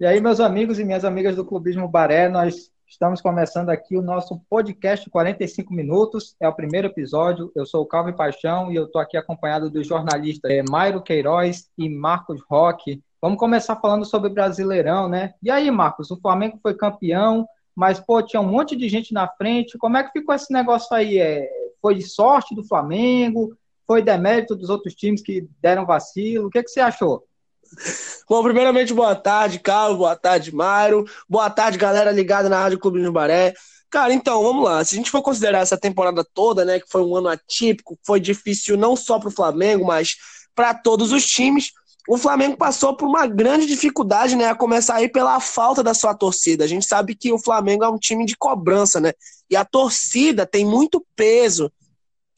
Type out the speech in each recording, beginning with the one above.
E aí, meus amigos e minhas amigas do Clubismo Baré, nós estamos começando aqui o nosso podcast 45 minutos. É o primeiro episódio. Eu sou o Calvin Paixão e eu estou aqui acompanhado dos jornalistas é, Mairo Queiroz e Marcos Roque. Vamos começar falando sobre Brasileirão, né? E aí, Marcos, o Flamengo foi campeão, mas, pô, tinha um monte de gente na frente. Como é que ficou esse negócio aí? É, foi de sorte do Flamengo? Foi demérito dos outros times que deram vacilo? O que, que você achou? Bom, primeiramente, boa tarde, Carlos, boa tarde, Mário, boa tarde, galera ligada na Rádio Clube do Baré. Cara, então, vamos lá. Se a gente for considerar essa temporada toda, né, que foi um ano atípico, foi difícil não só para o Flamengo, mas para todos os times, o Flamengo passou por uma grande dificuldade, né, a começar aí pela falta da sua torcida. A gente sabe que o Flamengo é um time de cobrança, né, e a torcida tem muito peso.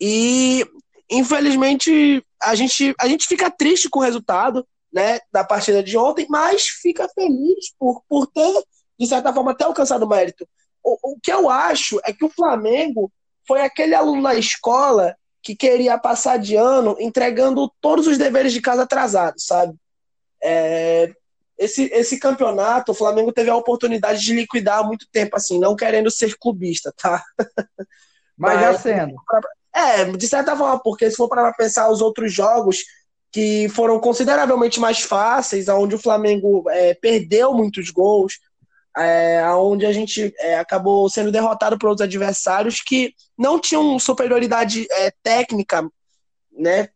E, infelizmente, a gente, a gente fica triste com o resultado, né, da partida de ontem, mas fica feliz por, por ter, de certa forma, até alcançado o mérito. O, o que eu acho é que o Flamengo foi aquele aluno na escola que queria passar de ano entregando todos os deveres de casa atrasados, sabe? É, esse, esse campeonato, o Flamengo teve a oportunidade de liquidar há muito tempo, assim, não querendo ser clubista, tá? Mas, Mas já sendo. É, de certa forma, porque se for para pensar os outros jogos, que foram consideravelmente mais fáceis, onde o Flamengo é, perdeu muitos gols, é, onde a gente é, acabou sendo derrotado por outros adversários que não tinham superioridade é, técnica, né?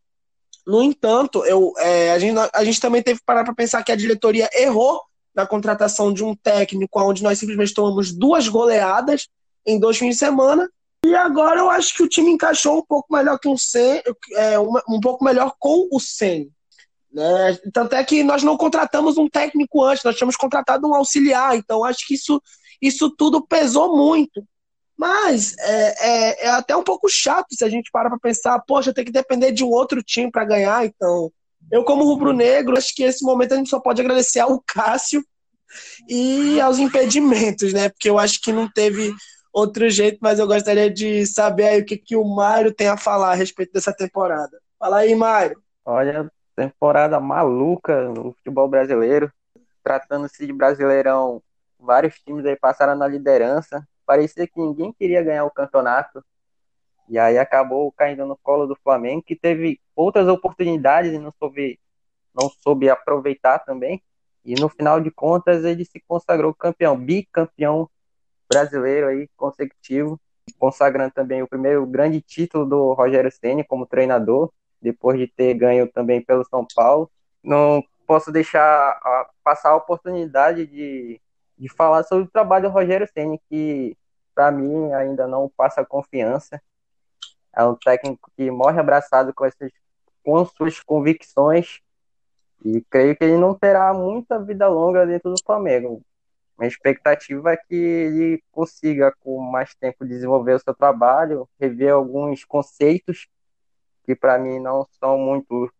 No entanto, eu, é, a, gente, a gente também teve que parar para pensar que a diretoria errou na contratação de um técnico, onde nós simplesmente tomamos duas goleadas em dois fins de semana, e agora eu acho que o time encaixou um pouco melhor que um Sen, é, um pouco melhor com o Sen. Né? Tanto é que nós não contratamos um técnico antes, nós tínhamos contratado um auxiliar, então acho que isso, isso tudo pesou muito. Mas é, é, é até um pouco chato se a gente para para pensar, poxa, tem que depender de um outro time para ganhar, então. Eu, como rubro-negro, acho que esse momento a gente só pode agradecer ao Cássio e aos impedimentos, né? Porque eu acho que não teve outro jeito, mas eu gostaria de saber aí o que, que o Mário tem a falar a respeito dessa temporada. Fala aí, Mário. Olha, temporada maluca no futebol brasileiro. Tratando-se de brasileirão, vários times aí passaram na liderança. Parecia que ninguém queria ganhar o campeonato. E aí acabou caindo no colo do Flamengo, que teve outras oportunidades e não soube, não soube aproveitar também. E no final de contas ele se consagrou campeão, bicampeão brasileiro aí consecutivo, consagrando também o primeiro grande título do Rogério Ceni como treinador, depois de ter ganho também pelo São Paulo. Não posso deixar passar a oportunidade de, de falar sobre o trabalho do Rogério Ceni, que para mim ainda não passa confiança. É um técnico que morre abraçado com, essas, com suas convicções e creio que ele não terá muita vida longa dentro do Flamengo. Minha expectativa é que ele consiga, com mais tempo, desenvolver o seu trabalho, rever alguns conceitos que, para mim, não são muito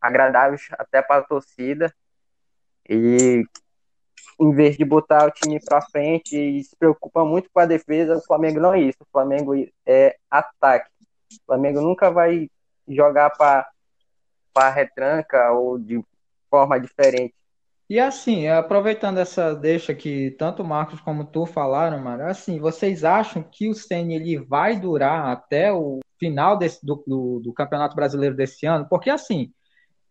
agradáveis até para a torcida. E, em vez de botar o time para frente e se preocupa muito com a defesa, o Flamengo não é isso. O Flamengo é ataque. O Flamengo nunca vai jogar para retranca ou de forma diferente. E assim, aproveitando essa deixa que tanto o Marcos como tu falaram, mano, assim, vocês acham que o Ceni ele vai durar até o final desse, do, do, do, Campeonato Brasileiro desse ano? Porque assim,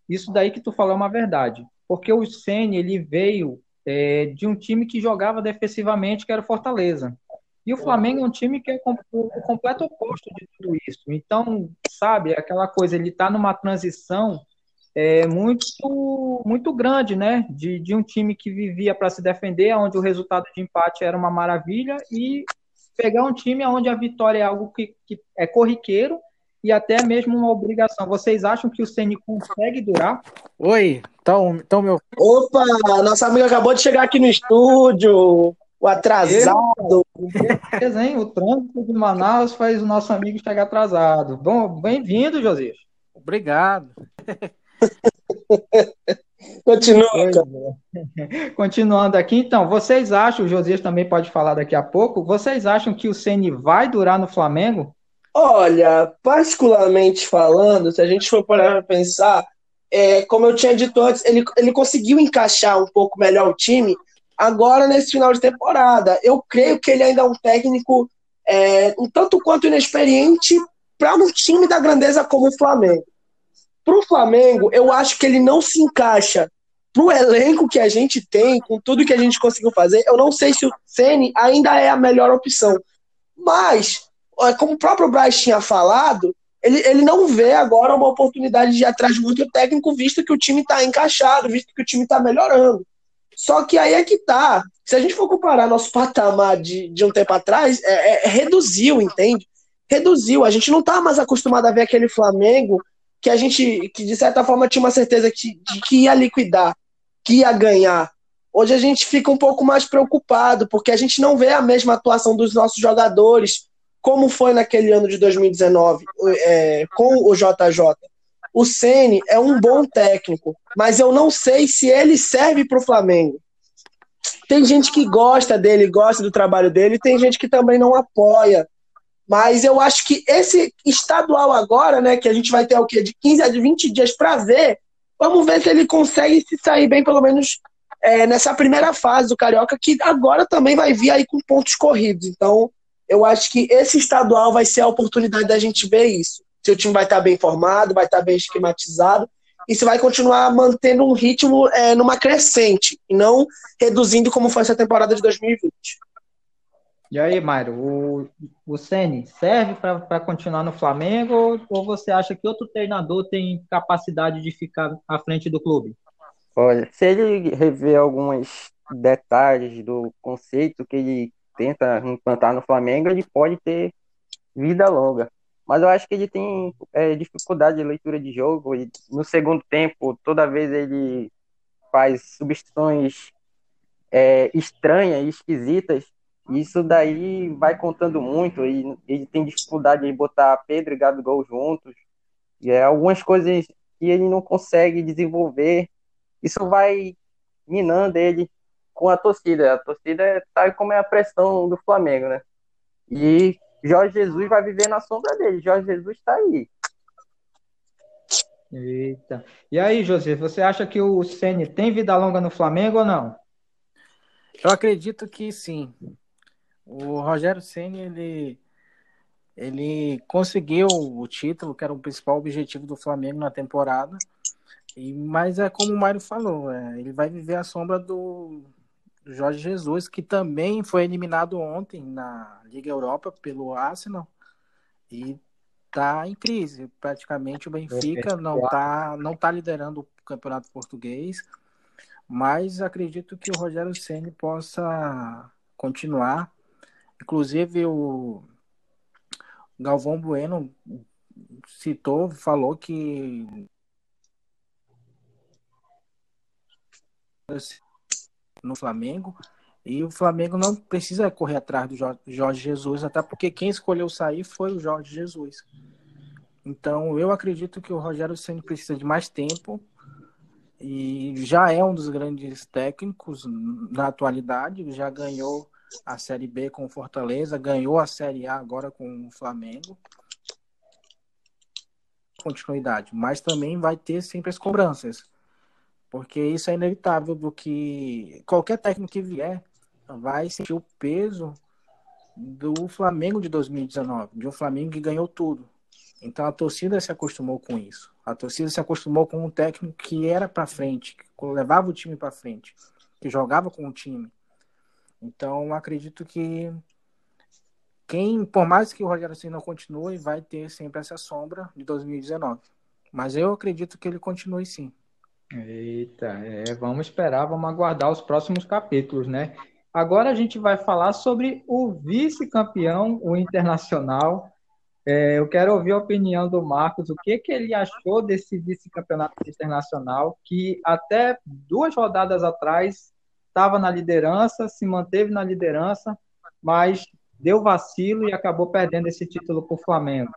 isso daí que tu falou é uma verdade. Porque o Ceni ele veio é, de um time que jogava defensivamente, que era o Fortaleza. E o Flamengo é um time que é o completo oposto de tudo isso. Então, sabe, aquela coisa, ele está numa transição é, muito, muito grande, né? De, de um time que vivia para se defender, onde o resultado de empate era uma maravilha, e pegar um time onde a vitória é algo que, que é corriqueiro e até mesmo uma obrigação. Vocês acham que o Ceni consegue durar? Oi, então, então meu. Opa, nossa amiga acabou de chegar aqui no estúdio. O atrasado. Hein? O trânsito de Manaus faz o nosso amigo chegar atrasado. Bom, bem-vindo, Josias. Obrigado. Continua. Continuando aqui, então, vocês acham, o Josias também pode falar daqui a pouco, vocês acham que o Ceni vai durar no Flamengo? Olha, particularmente falando, se a gente for parar para pensar, é, como eu tinha dito antes, ele, ele conseguiu encaixar um pouco melhor o time agora nesse final de temporada. Eu creio que ele ainda é um técnico é, um tanto quanto inexperiente para um time da grandeza como o Flamengo. Para o Flamengo, eu acho que ele não se encaixa para o elenco que a gente tem, com tudo que a gente conseguiu fazer. Eu não sei se o Ceni ainda é a melhor opção. Mas, como o próprio Braz tinha falado, ele, ele não vê agora uma oportunidade de ir atrás de outro técnico, visto que o time está encaixado, visto que o time está melhorando. Só que aí é que tá. Se a gente for comparar nosso patamar de, de um tempo atrás, é, é, reduziu, entende? Reduziu. A gente não tá mais acostumado a ver aquele Flamengo que a gente, que de certa forma tinha uma certeza que, de que ia liquidar, que ia ganhar. Hoje a gente fica um pouco mais preocupado, porque a gente não vê a mesma atuação dos nossos jogadores, como foi naquele ano de 2019, é, com o JJ. O Ceni é um bom técnico, mas eu não sei se ele serve para o Flamengo. Tem gente que gosta dele, gosta do trabalho dele, tem gente que também não apoia. Mas eu acho que esse estadual agora, né, que a gente vai ter o quê? De 15 a 20 dias para ver, vamos ver se ele consegue se sair bem, pelo menos é, nessa primeira fase do Carioca, que agora também vai vir aí com pontos corridos. Então, eu acho que esse estadual vai ser a oportunidade da gente ver isso. Se o time vai estar bem formado, vai estar bem esquematizado, e se vai continuar mantendo um ritmo é, numa crescente, e não reduzindo como foi essa temporada de 2020. E aí, Mário, o, o Sene serve para continuar no Flamengo ou, você acha que outro treinador tem capacidade de ficar à frente do clube? Olha, se ele rever alguns detalhes do conceito que ele tenta implantar no Flamengo, ele pode ter vida longa. Mas eu acho que ele tem é, dificuldade de leitura de jogo. E no segundo tempo, toda vez ele faz substituições é, estranhas e esquisitas isso daí vai contando muito. E ele tem dificuldade de botar Pedro e Gabigol juntos. E é algumas coisas que ele não consegue desenvolver. Isso vai minando ele com a torcida. A torcida sabe como é a pressão do Flamengo, né? E Jorge Jesus vai viver na sombra dele. Jorge Jesus está aí. Eita. E aí, José, você acha que o Ceni tem vida longa no Flamengo ou não? Eu acredito que sim. O Rogério Ceni ele ele conseguiu o título, que era o principal objetivo do Flamengo na temporada. E mas é como o Mário falou, é, ele vai viver a sombra do Jorge Jesus, que também foi eliminado ontem na Liga Europa pelo Arsenal e está em crise. Praticamente o Benfica não está não tá liderando o Campeonato Português, mas acredito que o Rogério Ceni possa continuar Inclusive, o Galvão Bueno citou, falou que no Flamengo e o Flamengo não precisa correr atrás do Jorge Jesus, até porque quem escolheu sair foi o Jorge Jesus. Então, eu acredito que o Rogério Ceni precisa de mais tempo e já é um dos grandes técnicos na atualidade, já ganhou a Série B com o Fortaleza, ganhou a Série A agora com o Flamengo. Continuidade, mas também vai ter sempre as cobranças, porque isso é inevitável do que qualquer técnico que vier vai sentir o peso do Flamengo de 2019, de um Flamengo que ganhou tudo. Então a torcida se acostumou com isso. A torcida se acostumou com um técnico que era para frente, que levava o time para frente, que jogava com o time. Então, acredito que quem, por mais que o Rogério Ceni não continue, vai ter sempre essa sombra de 2019. Mas eu acredito que ele continue sim. Eita, é, vamos esperar, vamos aguardar os próximos capítulos, né? Agora a gente vai falar sobre o vice-campeão, o Internacional. É, eu quero ouvir a opinião do Marcos, o que, que ele achou desse vice-campeonato internacional, que até duas rodadas atrás estava na liderança, se manteve na liderança, mas deu vacilo e acabou perdendo esse título para o Flamengo.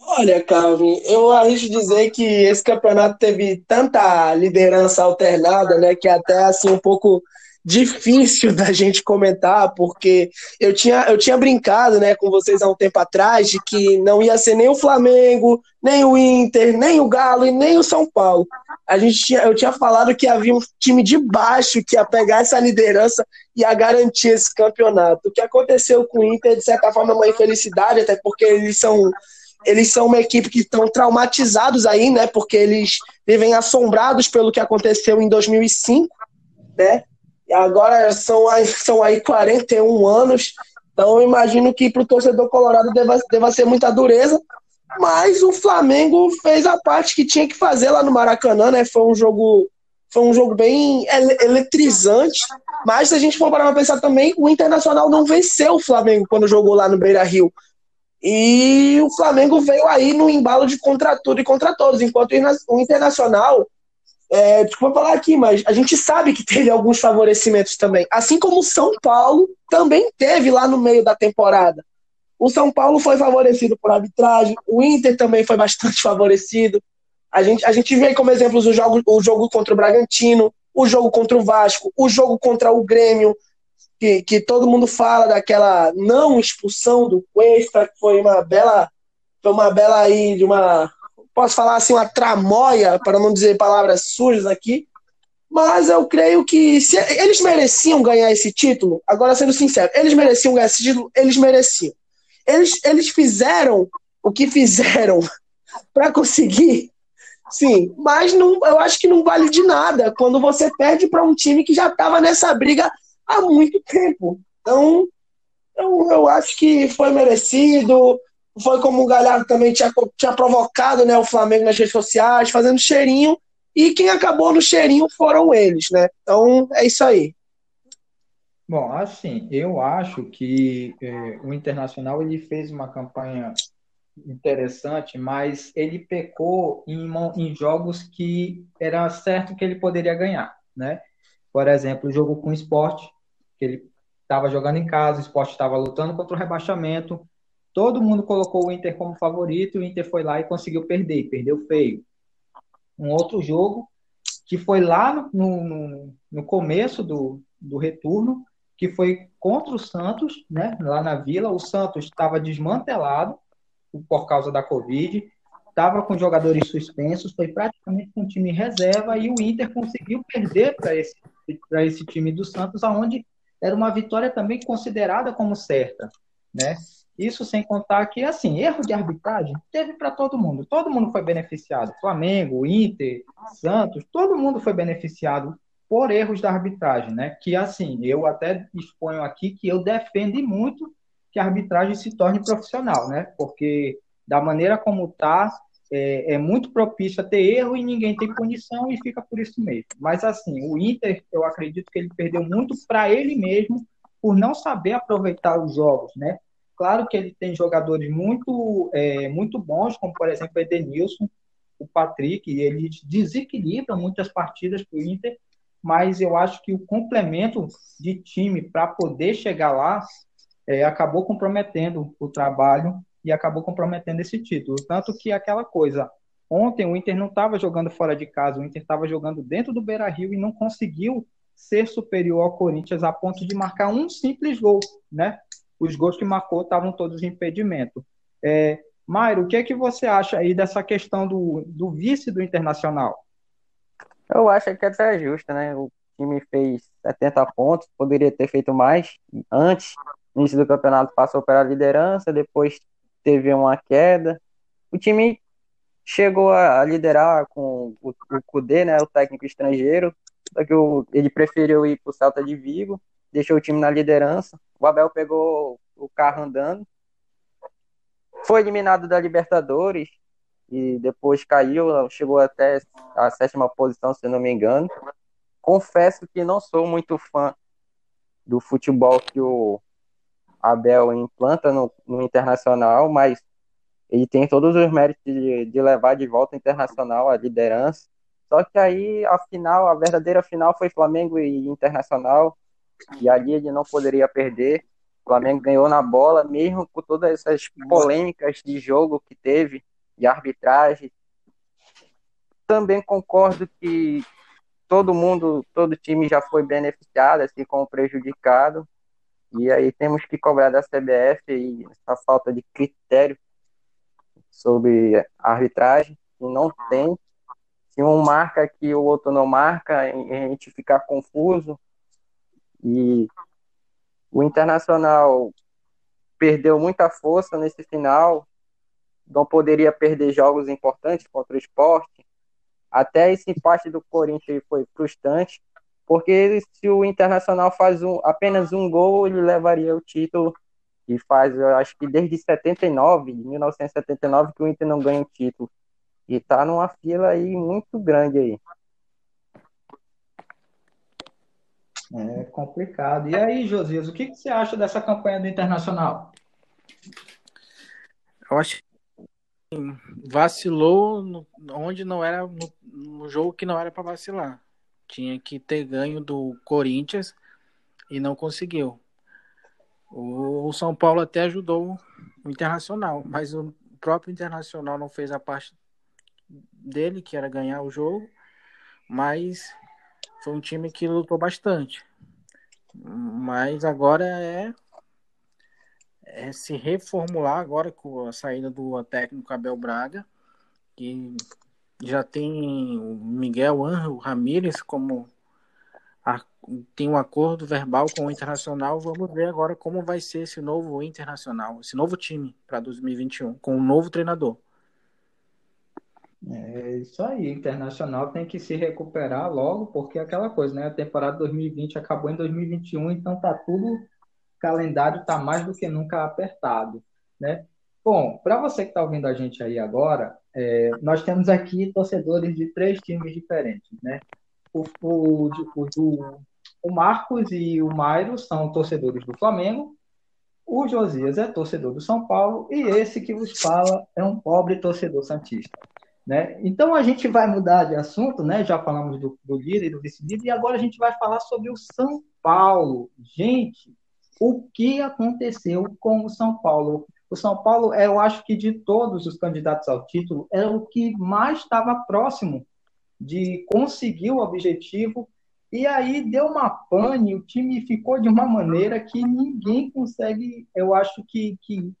Olha, Calvin, eu arrisco dizer que esse campeonato teve tanta liderança alternada, né, que até assim um pouco difícil da gente comentar, porque eu tinha, eu tinha brincado né, com vocês há um tempo atrás de que não ia ser nem o Flamengo, nem o Inter, nem o Galo e nem o São Paulo. A gente tinha, eu tinha falado que havia um time de baixo que ia pegar essa liderança e ia garantir esse campeonato. O que aconteceu com o Inter, de certa forma, é uma infelicidade, até porque eles são eles são uma equipe que estão traumatizados aí, né? Porque eles vivem assombrados pelo que aconteceu em 2005, né? Agora são, são aí 41 anos, então eu imagino que para o torcedor colorado deva, deva ser muita dureza, mas o Flamengo fez a parte que tinha que fazer lá no Maracanã, né? Foi um jogo, foi um jogo bem eletrizante. Mas se a gente for parar para pensar também, o Internacional não venceu o Flamengo quando jogou lá no Beira Rio. E o Flamengo veio aí no embalo de contra tudo e contra todos, enquanto o Internacional é, desculpa falar aqui, mas a gente sabe que teve alguns favorecimentos também. Assim como o São Paulo também teve lá no meio da temporada. O São Paulo foi favorecido por arbitragem, o Inter também foi bastante favorecido. A gente, a gente vê como exemplos o jogo, o jogo contra o Bragantino, o jogo contra o Vasco, o jogo contra o Grêmio, que, que todo mundo fala daquela não expulsão do Cuesta, que foi uma bela, foi uma bela aí de uma posso falar assim, uma tramóia, para não dizer palavras sujas aqui, mas eu creio que se eles mereciam ganhar esse título, agora sendo sincero, eles mereciam ganhar esse título, eles mereciam. Eles, eles fizeram o que fizeram para conseguir, sim, mas não, eu acho que não vale de nada quando você perde para um time que já estava nessa briga há muito tempo. Então, eu, eu acho que foi merecido foi como o Galhardo também tinha, tinha provocado né, o Flamengo nas redes sociais, fazendo cheirinho, e quem acabou no cheirinho foram eles, né? Então é isso aí. Bom, assim, eu acho que é, o Internacional ele fez uma campanha interessante, mas ele pecou em, em jogos que era certo que ele poderia ganhar, né? Por exemplo, o jogo com o esporte, que ele estava jogando em casa, o esporte estava lutando contra o rebaixamento, Todo mundo colocou o Inter como favorito, o Inter foi lá e conseguiu perder, perdeu feio. Um outro jogo que foi lá no, no, no começo do, do retorno, que foi contra o Santos, né, lá na Vila. O Santos estava desmantelado por causa da Covid, estava com jogadores suspensos, foi praticamente um time reserva e o Inter conseguiu perder para esse, esse time do Santos, aonde era uma vitória também considerada como certa, né? Isso sem contar que, assim, erro de arbitragem teve para todo mundo. Todo mundo foi beneficiado. Flamengo, Inter, Santos, todo mundo foi beneficiado por erros da arbitragem, né? Que, assim, eu até exponho aqui que eu defendo muito que a arbitragem se torne profissional, né? Porque da maneira como está, é, é, muito propício a ter erro e ninguém tem punição e fica por isso mesmo. Mas, assim, o Inter, eu acredito que ele perdeu muito para ele mesmo por não saber aproveitar os jogos, né? Claro que ele tem jogadores muito, é, muito bons, como por exemplo o Edenilson, o Patrick, e eles desequilibram muitas partidas para o Inter, mas eu acho que o complemento de time para poder chegar lá é, acabou comprometendo o trabalho e acabou comprometendo esse título. Tanto que aquela coisa, ontem o Inter não estava jogando fora de casa, o Inter estava jogando dentro do Beira Rio e não conseguiu ser superior ao Corinthians a ponto de marcar um simples gol, né? Os gols que marcou estavam todos em impedimento. É, Mairo, o que é que você acha aí dessa questão do, do vice do Internacional? Eu acho que é até justo, né? O time fez 70 pontos, poderia ter feito mais antes. No início do campeonato passou pela liderança, depois teve uma queda. O time chegou a liderar com o, o Kudê, né, o técnico estrangeiro, só que o, ele preferiu ir para o Celta de Vigo, deixou o time na liderança. O Abel pegou o carro andando. Foi eliminado da Libertadores e depois caiu, chegou até a sétima posição, se não me engano. Confesso que não sou muito fã do futebol que o Abel implanta no, no Internacional, mas ele tem todos os méritos de, de levar de volta o Internacional a liderança. Só que aí a final, a verdadeira final foi Flamengo e Internacional e ali ele não poderia perder. O Flamengo ganhou na bola, mesmo com todas essas polêmicas de jogo que teve, de arbitragem. Também concordo que todo mundo, todo time já foi beneficiado, assim como prejudicado. E aí temos que cobrar da CBF e essa falta de critério sobre arbitragem, que não tem. Se um marca aqui o outro não marca, a gente fica confuso. E o Internacional perdeu muita força nesse final, não poderia perder jogos importantes contra o esporte. Até esse empate do Corinthians foi frustrante, porque se o Internacional faz um, apenas um gol, ele levaria o título. E faz, eu acho que desde 79, de 1979, que o Inter não ganha o título. E tá numa fila aí muito grande aí. É complicado. E aí, Josias, o que, que você acha dessa campanha do Internacional? Eu acho vacilou no, onde não era no, no jogo que não era para vacilar. Tinha que ter ganho do Corinthians e não conseguiu. O, o São Paulo até ajudou o Internacional, mas o próprio Internacional não fez a parte dele, que era ganhar o jogo, mas foi um time que lutou bastante. Mas agora é, é se reformular agora com a saída do técnico Abel Braga, que já tem o Miguel Ángel Ramírez como a, tem um acordo verbal com o Internacional. Vamos ver agora como vai ser esse novo Internacional, esse novo time para 2021, com um novo treinador. É isso aí, Internacional tem que se recuperar logo, porque é aquela coisa, né? A temporada 2020 acabou em 2021, então tá tudo, o calendário tá mais do que nunca apertado, né? Bom, para você que está ouvindo a gente aí agora, é, nós temos aqui torcedores de três times diferentes, né? O, o, o, o Marcos e o Mairo são torcedores do Flamengo, o Josias é torcedor do São Paulo e esse que vos fala é um pobre torcedor santista. Né? Então a gente vai mudar de assunto, né? já falamos do, do líder e do vice-líder, e agora a gente vai falar sobre o São Paulo. Gente, o que aconteceu com o São Paulo? O São Paulo, eu acho que de todos os candidatos ao título, era o que mais estava próximo de conseguir o objetivo. E aí deu uma pane, o time ficou de uma maneira que ninguém consegue, eu acho que, que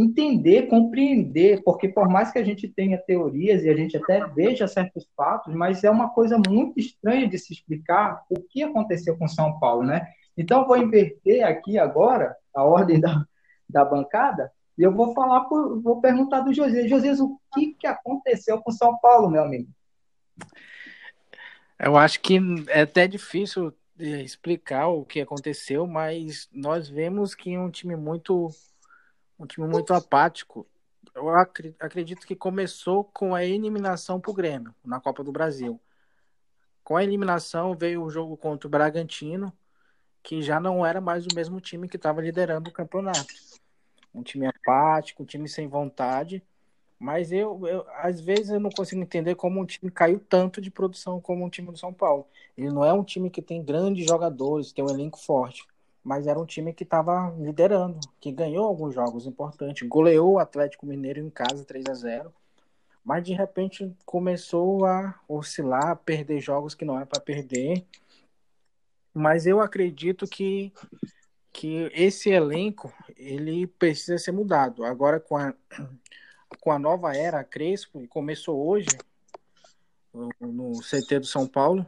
entender, compreender, porque por mais que a gente tenha teorias e a gente até veja certos fatos, mas é uma coisa muito estranha de se explicar o que aconteceu com São Paulo, né? Então vou inverter aqui agora a ordem da, da bancada e eu vou falar, por, vou perguntar do José, José, o que, que aconteceu com São Paulo, meu amigo? Eu acho que é até difícil explicar o que aconteceu, mas nós vemos que um time muito um time muito apático. Eu acredito que começou com a eliminação para o Grêmio na Copa do Brasil. Com a eliminação veio o jogo contra o Bragantino, que já não era mais o mesmo time que estava liderando o campeonato. Um time apático, um time sem vontade. Mas eu, eu, às vezes, eu não consigo entender como um time caiu tanto de produção como um time do São Paulo. Ele não é um time que tem grandes jogadores, tem um elenco forte mas era um time que estava liderando, que ganhou alguns jogos importantes, goleou o Atlético Mineiro em casa 3 a 0 mas de repente começou a oscilar, a perder jogos que não era para perder. Mas eu acredito que, que esse elenco ele precisa ser mudado. Agora com a, com a nova era Crespo, e começou hoje no CT do São Paulo,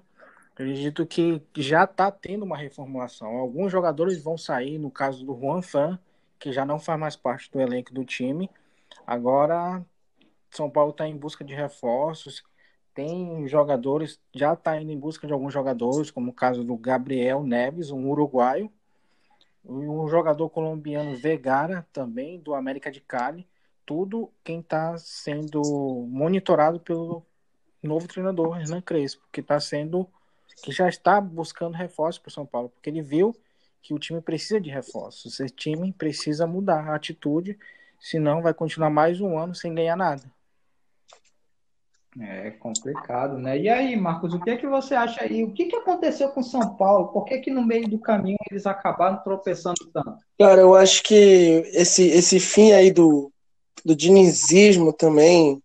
Acredito que já está tendo uma reformulação. Alguns jogadores vão sair, no caso do Juan Fan, que já não faz mais parte do elenco do time. Agora, São Paulo está em busca de reforços. Tem jogadores, já está indo em busca de alguns jogadores, como o caso do Gabriel Neves, um uruguaio. Um jogador colombiano Vegara, também, do América de Cali. Tudo quem está sendo monitorado pelo novo treinador, Hernan Crespo, que está sendo que já está buscando reforços para o São Paulo, porque ele viu que o time precisa de reforços. Esse time precisa mudar a atitude, senão vai continuar mais um ano sem ganhar nada. É complicado, né? E aí, Marcos, o que é que você acha aí? O que, que aconteceu com São Paulo? Por que, que no meio do caminho eles acabaram tropeçando tanto? Cara, eu acho que esse, esse fim aí do, do dinizismo também,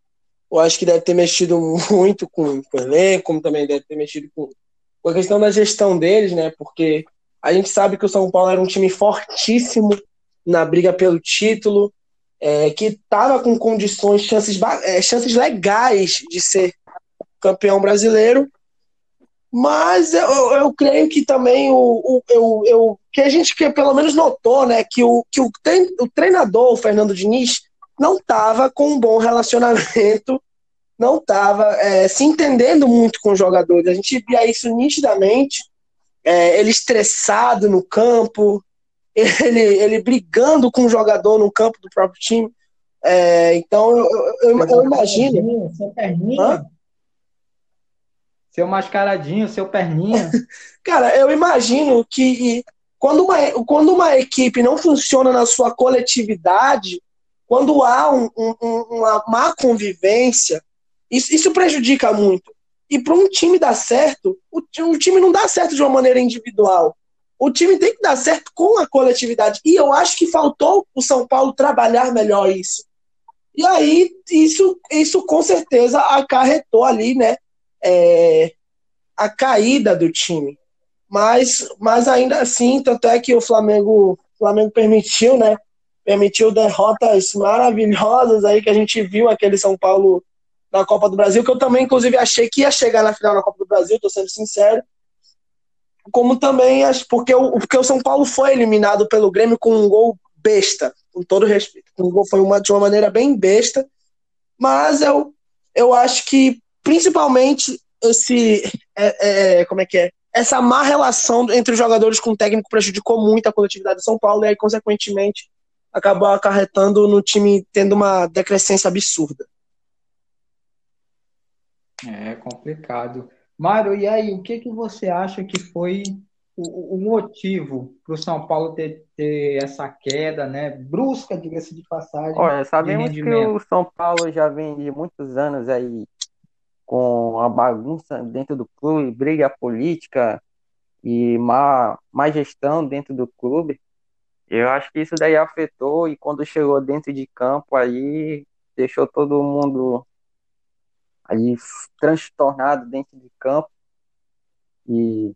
eu acho que deve ter mexido muito com, com o elenco, como também deve ter mexido com, com a questão da gestão deles, né? Porque a gente sabe que o São Paulo era um time fortíssimo na briga pelo título, é, que estava com condições, chances, é, chances legais de ser campeão brasileiro. Mas eu, eu creio que também o, o eu, eu, que a gente que pelo menos notou, né, que o, que o, o treinador, o Fernando Diniz, não estava com um bom relacionamento, não estava é, se entendendo muito com os jogadores. A gente via isso nitidamente, é, ele estressado no campo, ele, ele brigando com o jogador no campo do próprio time. É, então, eu, eu, eu, eu imagino. Seu perninha. Hã? Seu mascaradinho, seu perninha. Cara, eu imagino que quando uma, quando uma equipe não funciona na sua coletividade, quando há um, um, uma má convivência, isso, isso prejudica muito. E para um time dar certo, o, o time não dá certo de uma maneira individual. O time tem que dar certo com a coletividade. E eu acho que faltou o São Paulo trabalhar melhor isso. E aí, isso, isso com certeza acarretou ali, né? É, a caída do time. Mas, mas ainda assim, tanto é que o Flamengo, Flamengo permitiu, né? Permitiu derrotas maravilhosas aí que a gente viu aquele São Paulo na Copa do Brasil, que eu também, inclusive, achei que ia chegar na final da Copa do Brasil, tô sendo sincero como também porque o, porque o São Paulo foi eliminado pelo Grêmio com um gol besta, com todo respeito. Um gol foi uma, de uma maneira bem besta, mas eu, eu acho que principalmente esse é, é, como é que é essa má relação entre os jogadores com o técnico prejudicou muito a coletividade de São Paulo e aí consequentemente acabou acarretando no time tendo uma decrescência absurda. É complicado. Mário, e aí, o que, que você acha que foi o, o motivo para o São Paulo ter, ter, essa queda, né? Brusca, diga-se de passagem. Olha, sabemos que o São Paulo já vem de muitos anos aí com a bagunça dentro do clube, briga política e má, má gestão dentro do clube. Eu acho que isso daí afetou e quando chegou dentro de campo aí deixou todo mundo ali transtornado dentro de campo. E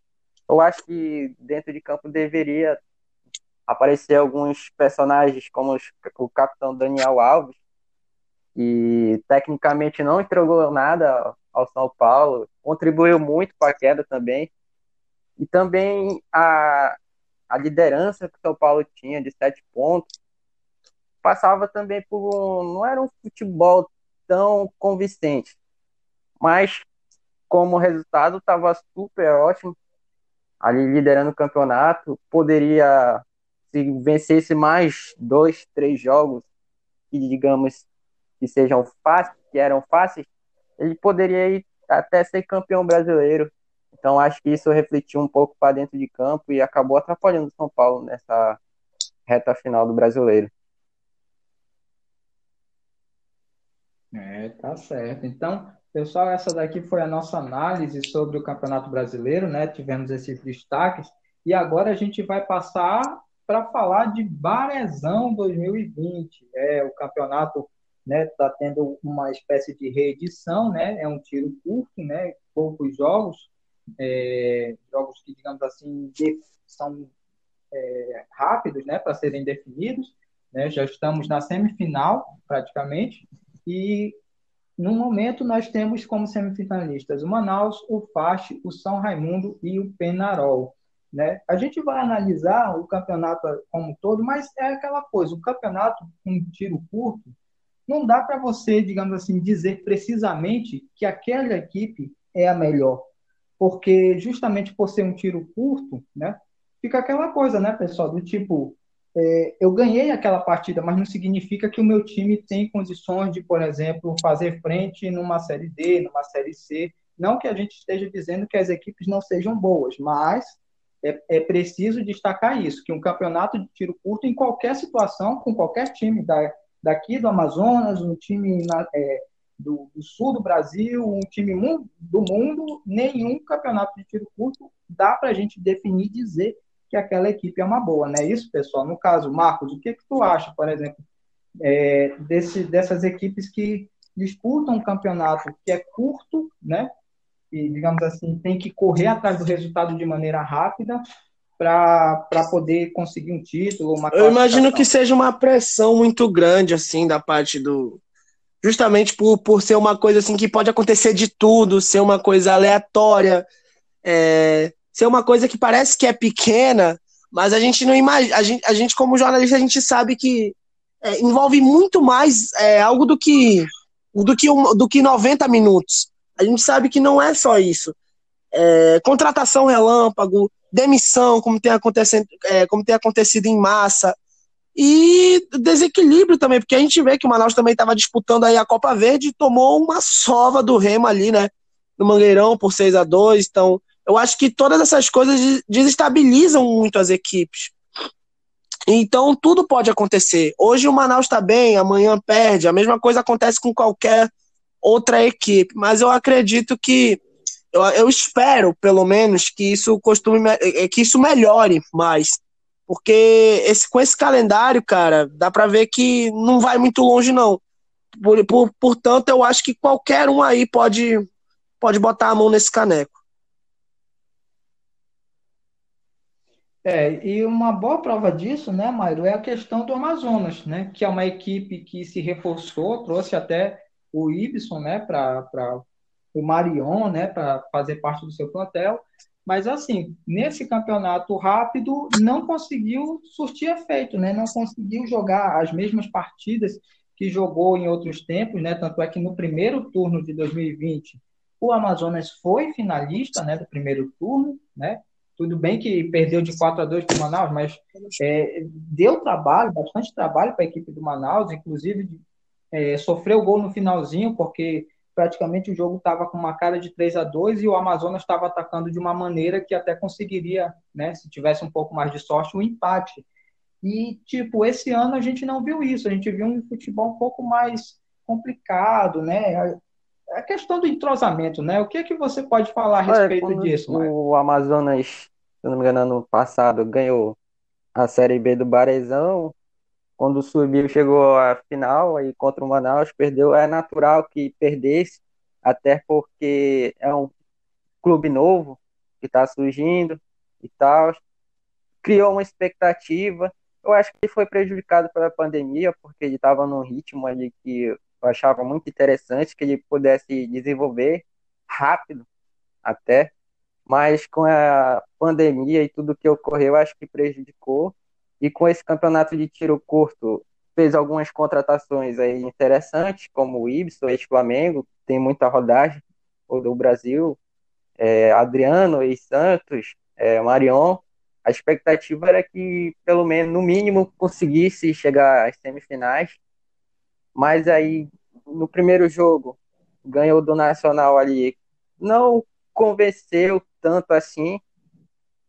eu acho que dentro de campo deveria aparecer alguns personagens como o capitão Daniel Alves, que tecnicamente não entregou nada ao São Paulo, contribuiu muito para a queda também. E também a, a liderança que o São Paulo tinha de sete pontos passava também por um, não era um futebol tão convincente mas como resultado estava super ótimo, ali liderando o campeonato, poderia se vencesse mais dois, três jogos que digamos que sejam fáceis, que eram fáceis, ele poderia ir até ser campeão brasileiro. Então acho que isso refletiu um pouco para dentro de campo e acabou atrapalhando o São Paulo nessa reta final do brasileiro. É, tá certo. Então, Pessoal, essa daqui foi a nossa análise sobre o Campeonato Brasileiro, né? Tivemos esses destaques e agora a gente vai passar para falar de Barezão 2020. É, o campeonato está né, tá tendo uma espécie de reedição, né? É um tiro curto, né? Poucos jogos, é, jogos que, digamos assim, são é, rápidos, né? Para serem definidos. Né? Já estamos na semifinal, praticamente, e no momento, nós temos como semifinalistas o Manaus, o FAST, o São Raimundo e o Penarol. Né? A gente vai analisar o campeonato como um todo, mas é aquela coisa: o campeonato com um tiro curto, não dá para você, digamos assim, dizer precisamente que aquela equipe é a melhor. Porque justamente por ser um tiro curto, né, fica aquela coisa, né, pessoal, do tipo, é, eu ganhei aquela partida, mas não significa que o meu time tem condições de, por exemplo, fazer frente numa Série D, numa Série C. Não que a gente esteja dizendo que as equipes não sejam boas, mas é, é preciso destacar isso, que um campeonato de tiro curto, em qualquer situação, com qualquer time da, daqui do Amazonas, um time na, é, do, do, sul do Brasil, um time do mundo, nenhum campeonato de tiro curto dá para a gente definir dizer que aquela equipe é uma boa, não é isso, pessoal? No caso, Marcos, o que, que tu acha, por exemplo, é, desse, dessas equipes que disputam um campeonato que é curto, né? E, digamos assim, tem que correr atrás do resultado de maneira rápida para poder conseguir um título. Uma Eu imagino que seja uma pressão muito grande, assim, da parte do. Justamente por, por ser uma coisa assim que pode acontecer de tudo, ser uma coisa aleatória, é, ser uma coisa que parece que é pequena, mas a gente não imagina. A gente, a gente como jornalista, a gente sabe que é, envolve muito mais é, algo do que, do, que um, do que 90 minutos. A gente sabe que não é só isso. É, contratação relâmpago, demissão, como tem, acontecendo, é, como tem acontecido em massa, e desequilíbrio também, porque a gente vê que o Manaus também estava disputando aí a Copa Verde e tomou uma sova do Remo ali, né? No Mangueirão por 6 a 2 Então, eu acho que todas essas coisas desestabilizam muito as equipes. Então, tudo pode acontecer. Hoje o Manaus está bem, amanhã perde. A mesma coisa acontece com qualquer outra equipe. Mas eu acredito que eu, eu espero, pelo menos, que isso costume é, que isso melhore mais. Porque esse, com esse calendário, cara, dá para ver que não vai muito longe, não. Por, por, portanto, eu acho que qualquer um aí pode, pode botar a mão nesse caneco. É, e uma boa prova disso, né, Mairo, é a questão do Amazonas, né, que é uma equipe que se reforçou, trouxe até o Ibson, né, para o Marion, né, para fazer parte do seu plantel. Mas, assim, nesse campeonato rápido, não conseguiu surtir efeito, né? não conseguiu jogar as mesmas partidas que jogou em outros tempos, né? Tanto é que no primeiro turno de 2020, o Amazonas foi finalista né, do primeiro turno, né? Tudo bem que perdeu de 4 a 2 para o Manaus, mas é, deu trabalho, bastante trabalho para a equipe do Manaus, inclusive é, sofreu gol no finalzinho, porque praticamente o jogo estava com uma cara de 3 a 2 e o Amazonas estava atacando de uma maneira que até conseguiria, né, se tivesse um pouco mais de sorte, um empate. E, tipo, esse ano a gente não viu isso, a gente viu um futebol um pouco mais complicado, né? A questão do entrosamento, né? O que é que você pode falar a respeito é, disso, O Amazonas, se não me engano, ano passado ganhou a Série B do Barezão, quando subiu, chegou à final aí contra o Manaus, perdeu. É natural que perdesse, até porque é um clube novo que está surgindo e tal. Criou uma expectativa. Eu acho que foi prejudicado pela pandemia, porque ele estava num ritmo ali que eu achava muito interessante, que ele pudesse desenvolver rápido até. Mas com a pandemia e tudo que ocorreu, acho que prejudicou. E com esse campeonato de tiro curto, fez algumas contratações aí interessantes, como o Ibson, ex-Flamengo, tem muita rodagem, do Brasil, é, Adriano, ex-Santos, é, Marion. A expectativa era que, pelo menos, no mínimo, conseguisse chegar às semifinais. Mas aí, no primeiro jogo, ganhou do Nacional ali. Não convenceu tanto assim,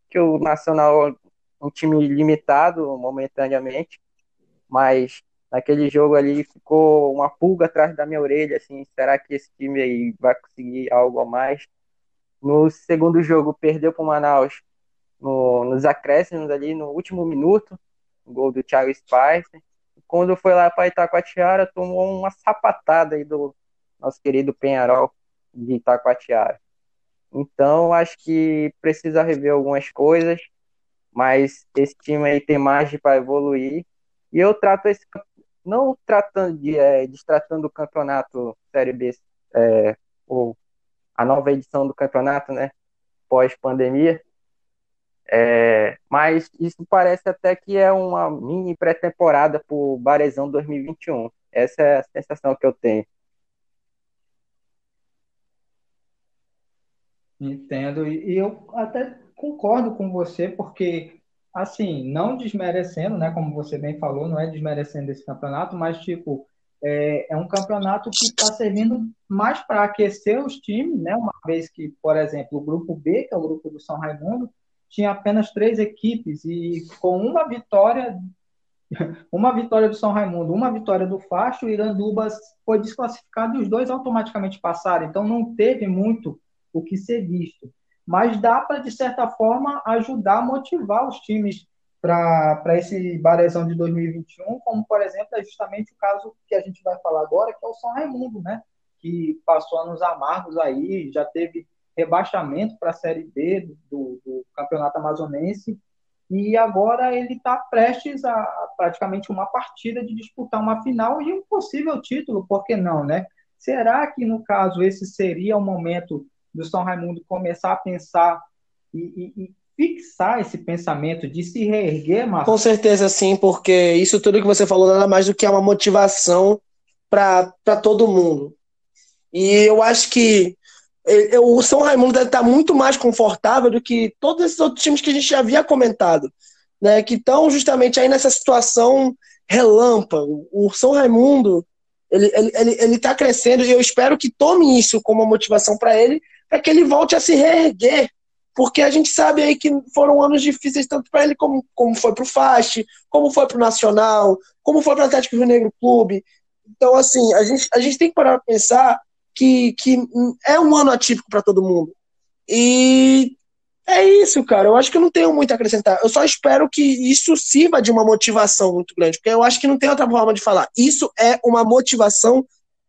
que o Nacional um time limitado momentaneamente, mas naquele jogo ali ficou uma pulga atrás da minha orelha, assim, será que esse time aí vai conseguir algo a mais? No segundo jogo perdeu para o Manaus no, nos acréscimos ali no último minuto, gol do Thiago Spicer. Quando foi lá para Itacoatiara, tomou uma sapatada aí do nosso querido Penharol de Itacoatiara. Então, acho que precisa rever algumas coisas mas esse time aí tem margem para evoluir. E eu trato esse não tratando de é, destratando o campeonato Série B é, ou a nova edição do campeonato, né, pós pandemia. É, mas isso parece até que é uma mini pré-temporada para o Barezão 2021. Essa é a sensação que eu tenho. Entendo. E eu até concordo com você, porque, assim, não desmerecendo, né, como você bem falou, não é desmerecendo esse campeonato, mas, tipo, é, é um campeonato que está servindo mais para aquecer os times, né, uma vez que, por exemplo, o grupo B, que é o grupo do São Raimundo, tinha apenas três equipes e com uma vitória uma vitória do São Raimundo, uma vitória do Facho, o Iranduba foi desclassificado e os dois automaticamente passaram. Então não teve muito o que ser visto mas dá para, de certa forma, ajudar a motivar os times para esse Barezão de 2021, como, por exemplo, é justamente o caso que a gente vai falar agora, que é o São Raimundo, né? Que passou anos amargos aí, já teve rebaixamento para a Série B do, do, Campeonato Amazonense, e agora ele está prestes a, a praticamente uma partida de disputar uma final e um possível título, por que não, né? Será que, no caso, esse seria o momento do São Raimundo começar a pensar e, e, e fixar esse pensamento de se reerguer, Marcos? Com certeza sim, porque isso tudo que você falou nada mais do que é uma motivação para todo mundo. E eu acho que o São Raimundo deve estar muito mais confortável do que todos esses outros times que a gente já havia comentado, né? Que estão justamente aí nessa situação relâmpago. O São Raimundo ele está ele, ele, ele tá crescendo e eu espero que tome isso como motivação para ele, para que ele volte a se reerguer. Porque a gente sabe aí que foram anos difíceis tanto para ele como, como foi para o FAST, como foi para o Nacional, como foi para o Atlético Rio Negro Clube. Então, assim, a gente, a gente tem que parar para pensar que, que é um ano atípico para todo mundo. E é isso, cara. Eu acho que eu não tenho muito a acrescentar. Eu só espero que isso sirva de uma motivação muito grande, porque eu acho que não tem outra forma de falar. Isso é uma motivação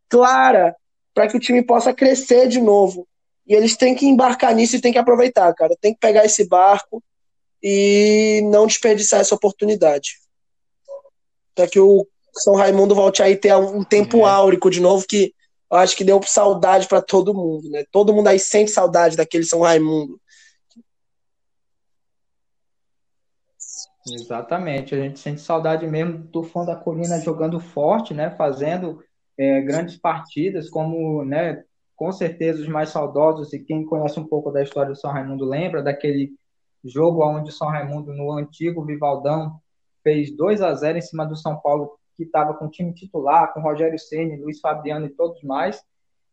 clara para que o time possa crescer de novo. E eles têm que embarcar nisso e têm que aproveitar, cara. Tem que pegar esse barco e não desperdiçar essa oportunidade. Para que o São Raimundo volte aí ter um tempo é. áurico de novo que eu acho que deu saudade para todo mundo, né? Todo mundo aí sente saudade daquele São Raimundo. Exatamente, a gente sente saudade mesmo do Fundo da Colina jogando forte, né? Fazendo é, grandes partidas, como, né? Com certeza os mais saudosos e quem conhece um pouco da história do São Raimundo lembra daquele jogo onde o São Raimundo no antigo Vivaldão fez 2 a 0 em cima do São Paulo, que estava com o time titular, com Rogério Ceni, Luiz Fabiano e todos mais,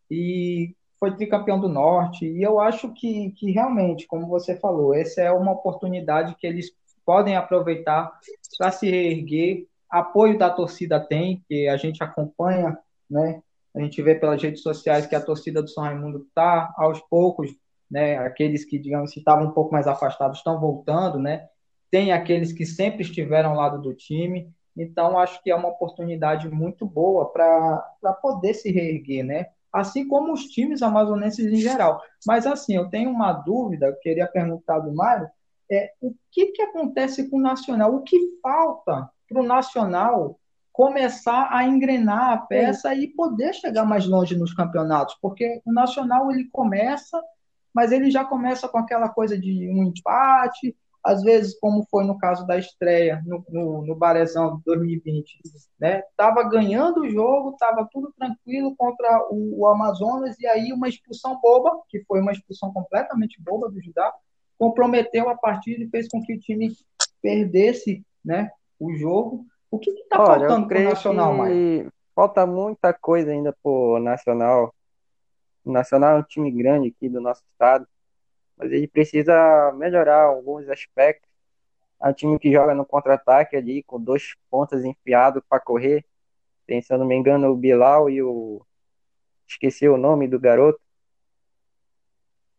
e foi tricampeão do Norte. E eu acho que, que realmente, como você falou, essa é uma oportunidade que eles podem aproveitar para se reerguer. Apoio da torcida tem, que a gente acompanha, né? A gente vê pelas redes sociais que a torcida do São Raimundo está aos poucos, né? Aqueles que, digamos, estavam um pouco mais afastados estão voltando, né? Tem aqueles que sempre estiveram ao lado do time. Então, acho que é uma oportunidade muito boa para poder se reerguer, né? Assim como os times amazonenses em geral. Mas, assim, eu tenho uma dúvida, eu queria perguntar do Mário, é, o que, que acontece com o Nacional? O que falta para o Nacional começar a engrenar a peça e poder chegar mais longe nos campeonatos? Porque o Nacional ele começa, mas ele já começa com aquela coisa de um empate, às vezes, como foi no caso da estreia no, no, no Barezão de 2020, né? Tava ganhando o jogo, tava tudo tranquilo contra o, o, Amazonas, e aí uma expulsão boba, que foi uma expulsão completamente boba do Judá, comprometeu a partida e fez com que o time perdesse né, o jogo. O que está faltando para o Nacional, Maio? Falta muita coisa ainda para o Nacional. O Nacional é um time grande aqui do nosso estado, mas ele precisa melhorar alguns aspectos. É um time que joga no contra-ataque ali, com dois pontas enfiados para correr. Tem, se eu não me engano, o Bilal e o. Esqueci o nome do garoto.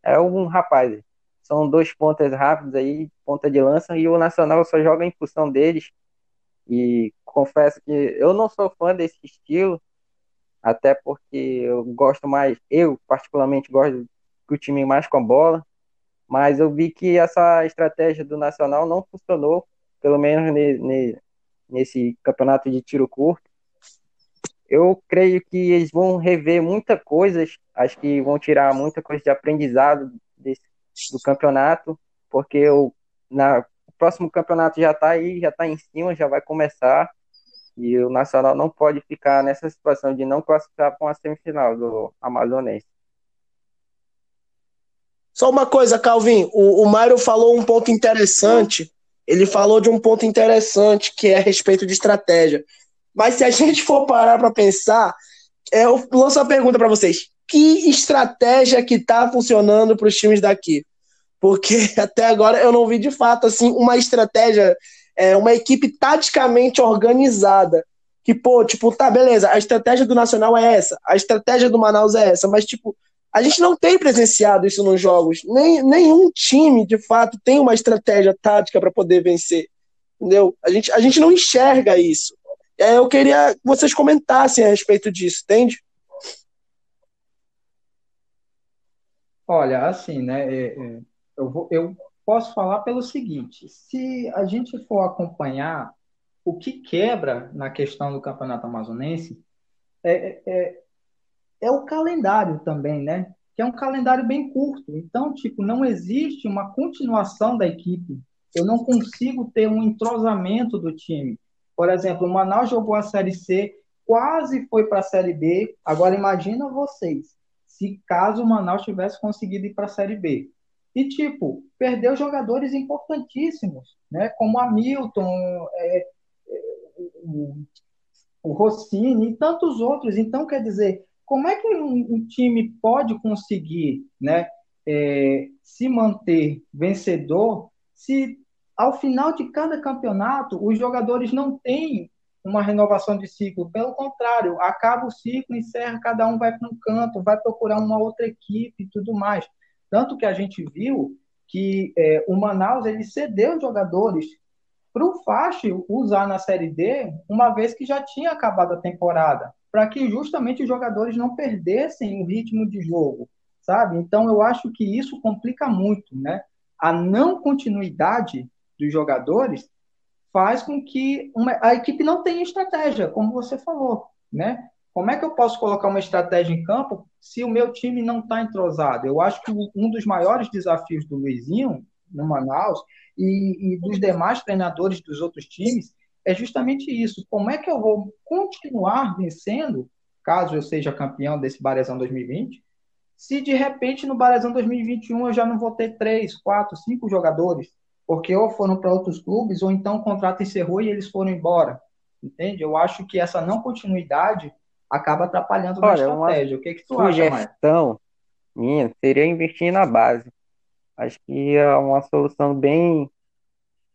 É um rapaz são dois pontas rápidos aí, ponta de lança, e o Nacional só joga em função deles. E confesso que eu não sou fã desse estilo, até porque eu gosto mais, eu particularmente gosto que o time mais com a bola, mas eu vi que essa estratégia do Nacional não funcionou, pelo menos ne, ne, nesse campeonato de tiro curto. Eu creio que eles vão rever muita coisas, acho que vão tirar muita coisa de aprendizado desse do campeonato, porque o, na, o próximo campeonato já está aí, já está em cima, já vai começar. E o Nacional não pode ficar nessa situação de não classificar para uma semifinal do Amazonense. Só uma coisa, Calvin, o, o Mário falou um ponto interessante. Ele falou de um ponto interessante que é a respeito de estratégia. Mas se a gente for parar para pensar, é, eu lanço a pergunta para vocês: que estratégia que está funcionando para os times daqui? porque até agora eu não vi de fato assim uma estratégia, é, uma equipe taticamente organizada. Que, pô, tipo, tá, beleza, a estratégia do Nacional é essa, a estratégia do Manaus é essa, mas, tipo, a gente não tem presenciado isso nos jogos. Nem, nenhum time, de fato, tem uma estratégia tática para poder vencer. Entendeu? A gente, a gente não enxerga isso. É, eu queria que vocês comentassem a respeito disso, entende? Olha, assim, né? É, é, eu, vou, eu posso falar pelo seguinte: se a gente for acompanhar o que quebra na questão do campeonato amazonense, é, é, é o calendário também, né? Que é um calendário bem curto. Então, tipo, não existe uma continuação da equipe. Eu não consigo ter um entrosamento do time. Por exemplo, o Manaus jogou a Série C, quase foi para a Série B. Agora imagina vocês, se caso o Manaus tivesse conseguido ir para a Série B. E, tipo, perdeu jogadores importantíssimos, né? Como Hamilton, é, é, o, o Rossini e tantos outros. Então, quer dizer, como é que um, um time pode conseguir né, é, se manter vencedor se ao final de cada campeonato os jogadores não têm uma renovação de ciclo? Pelo contrário, acaba o ciclo, encerra, cada um vai para um canto, vai procurar uma outra equipe e tudo mais. Tanto que a gente viu que é, o Manaus ele cedeu jogadores para o Fácil usar na Série D, uma vez que já tinha acabado a temporada para que justamente os jogadores não perdessem o ritmo de jogo, sabe? Então eu acho que isso complica muito, né? A não continuidade dos jogadores faz com que uma, a equipe não tenha estratégia, como você falou, né? Como é que eu posso colocar uma estratégia em campo se o meu time não está entrosado? Eu acho que um dos maiores desafios do Luizinho no Manaus e, e dos demais treinadores dos outros times é justamente isso. Como é que eu vou continuar vencendo, caso eu seja campeão desse Barezão 2020, se de repente no Barezão 2021 eu já não vou ter três, quatro, cinco jogadores, porque ou foram para outros clubes, ou então o contrato encerrou e eles foram embora. Entende? Eu acho que essa não continuidade acaba atrapalhando Olha, na estratégia. O que, que tu sugestão acha, minha seria investir na base. Acho que é uma solução bem,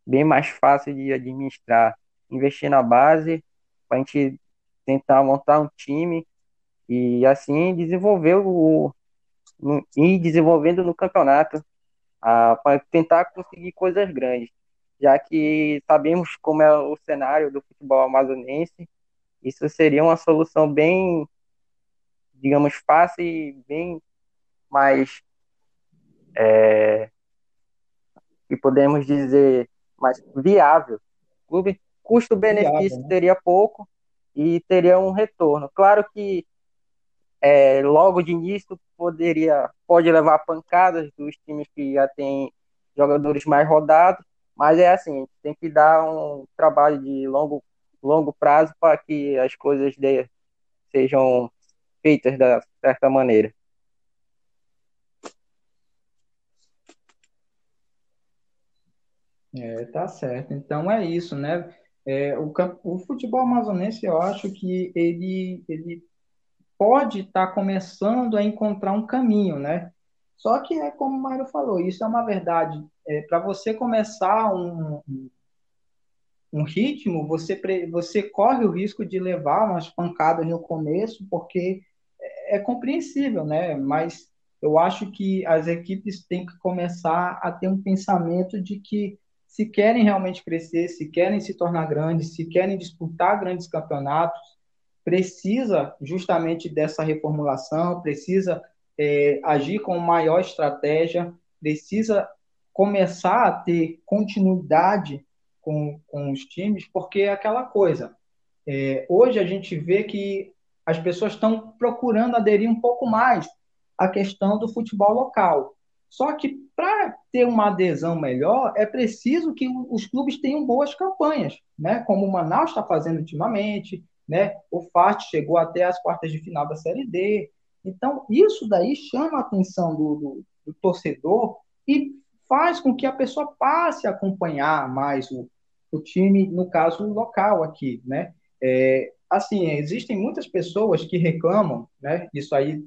bem mais fácil de administrar investir na base, para a gente tentar montar um time e assim desenvolver o e desenvolvendo no campeonato para tentar conseguir coisas grandes, já que sabemos como é o cenário do futebol amazonense, isso seria uma solução bem, digamos, fácil e bem mais é, que podemos dizer mais viável. O clube custo-benefício né? teria pouco e teria um retorno. Claro que é, logo de início poderia pode levar pancadas dos times que já têm jogadores mais rodados, mas é assim, tem que dar um trabalho de longo, longo prazo para que as coisas de, sejam feitas da certa maneira. É, tá certo. Então é isso, né? É, o, o, futebol amazonense, eu acho que ele, ele pode estar tá começando a encontrar um caminho, né? Só que é como o Mário falou, isso é uma verdade. É, Para você começar um, um ritmo, você, você corre o risco de levar umas pancadas no começo, porque é, é compreensível, né? Mas eu acho que as equipes têm que começar a ter um pensamento de que se querem realmente crescer, se querem se tornar grandes, se querem disputar grandes campeonatos, precisa justamente dessa reformulação, precisa é, agir com maior estratégia, precisa começar a ter continuidade com, com os times, porque é aquela coisa. É, hoje a gente vê que as pessoas estão procurando aderir um pouco mais à questão do futebol local. Só que para ter uma adesão melhor, é preciso que os clubes tenham boas campanhas, né? como o Manaus está fazendo ultimamente, né? o FAT chegou até as quartas de final da Série D. Então, isso daí chama a atenção do, do, do torcedor e faz com que a pessoa passe a acompanhar mais o, o time, no caso local aqui. Né? É, assim, existem muitas pessoas que reclamam, né? isso aí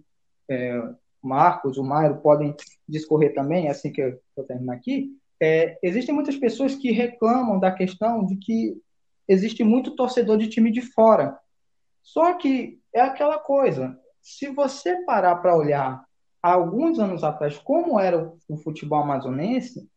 é, Marcos, o Mairo podem discorrer também, assim que eu, eu terminar aqui, é, existem muitas pessoas que reclamam da questão de que existe muito torcedor de time de fora. Só que é aquela coisa, se você parar para olhar há alguns anos atrás como era o futebol amazonense,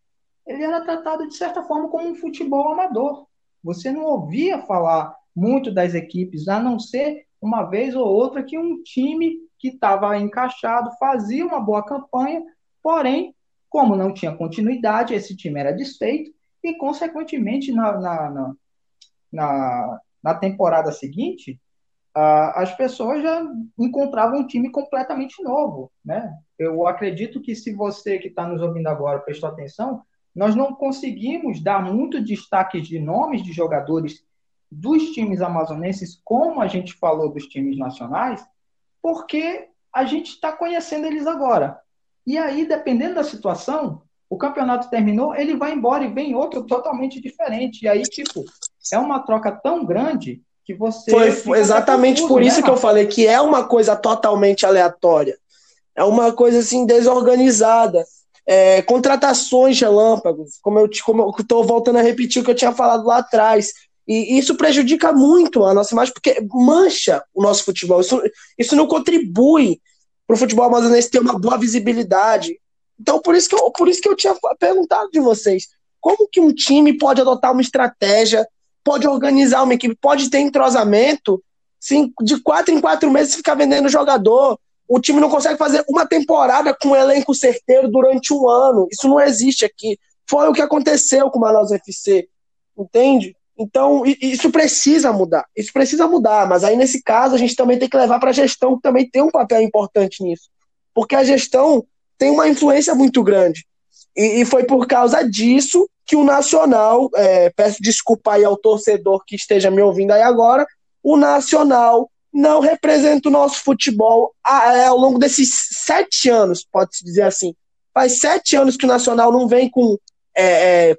ele era tratado de certa forma como um futebol amador, Você não ouvia falar muito das equipes, a não ser uma vez ou outra que um time que estava encaixado fazia uma boa campanha, porém, como não tinha continuidade, esse time era desfeito e, consequentemente, na, na, na, na, temporada seguinte, as pessoas já encontravam um time completamente novo, né? Eu acredito que se você que está nos ouvindo agora prestou atenção, nós não conseguimos dar muito destaque de nomes de jogadores dos times amazonenses, como a gente falou dos times nacionais, porque a gente está conhecendo eles agora. E aí, dependendo da situação, o campeonato terminou, ele vai embora e vem outro totalmente diferente. E aí, tipo, é uma troca tão grande que você. Foi exatamente confuso, por isso né, que eu falei que é uma coisa totalmente aleatória. É uma coisa assim desorganizada. É, contratações relâmpagos, como eu estou voltando a repetir o que eu tinha falado lá atrás. E isso prejudica muito a nossa imagem, porque mancha o nosso futebol. Isso, isso não contribui para o futebol amazonense ter uma boa visibilidade. Então, por isso, que eu, por isso que eu tinha perguntado de vocês. Como que um time pode adotar uma estratégia pode organizar uma equipe, pode ter entrosamento, sim, de quatro em quatro meses ficar vendendo jogador. O time não consegue fazer uma temporada com um elenco certeiro durante um ano. Isso não existe aqui. Foi o que aconteceu com o Manaus FC. Entende? Então, isso precisa mudar. Isso precisa mudar. Mas aí, nesse caso, a gente também tem que levar para a gestão, que também tem um papel importante nisso. Porque a gestão tem uma influência muito grande. E, e foi por causa disso que o Nacional, é, peço desculpa aí ao torcedor que esteja me ouvindo aí agora, o Nacional não representa o nosso futebol é, ao longo desses sete anos, pode-se dizer assim. Faz sete anos que o Nacional não vem com, é, é,